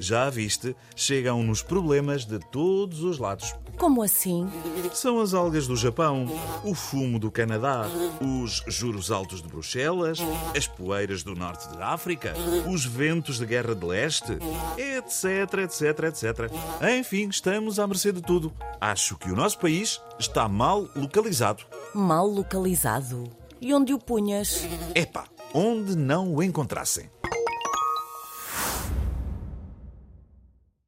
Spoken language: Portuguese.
Já viste, chegam-nos problemas de todos os lados. Como assim? São as algas do Japão, o fumo do Canadá, os juros altos de Bruxelas, as poeiras do norte de África, os ventos de guerra de leste, etc, etc, etc. Enfim, estamos à mercê de tudo. Acho que o nosso país está mal localizado. Mal localizado. E onde o punhas? Epá, onde não o encontrassem.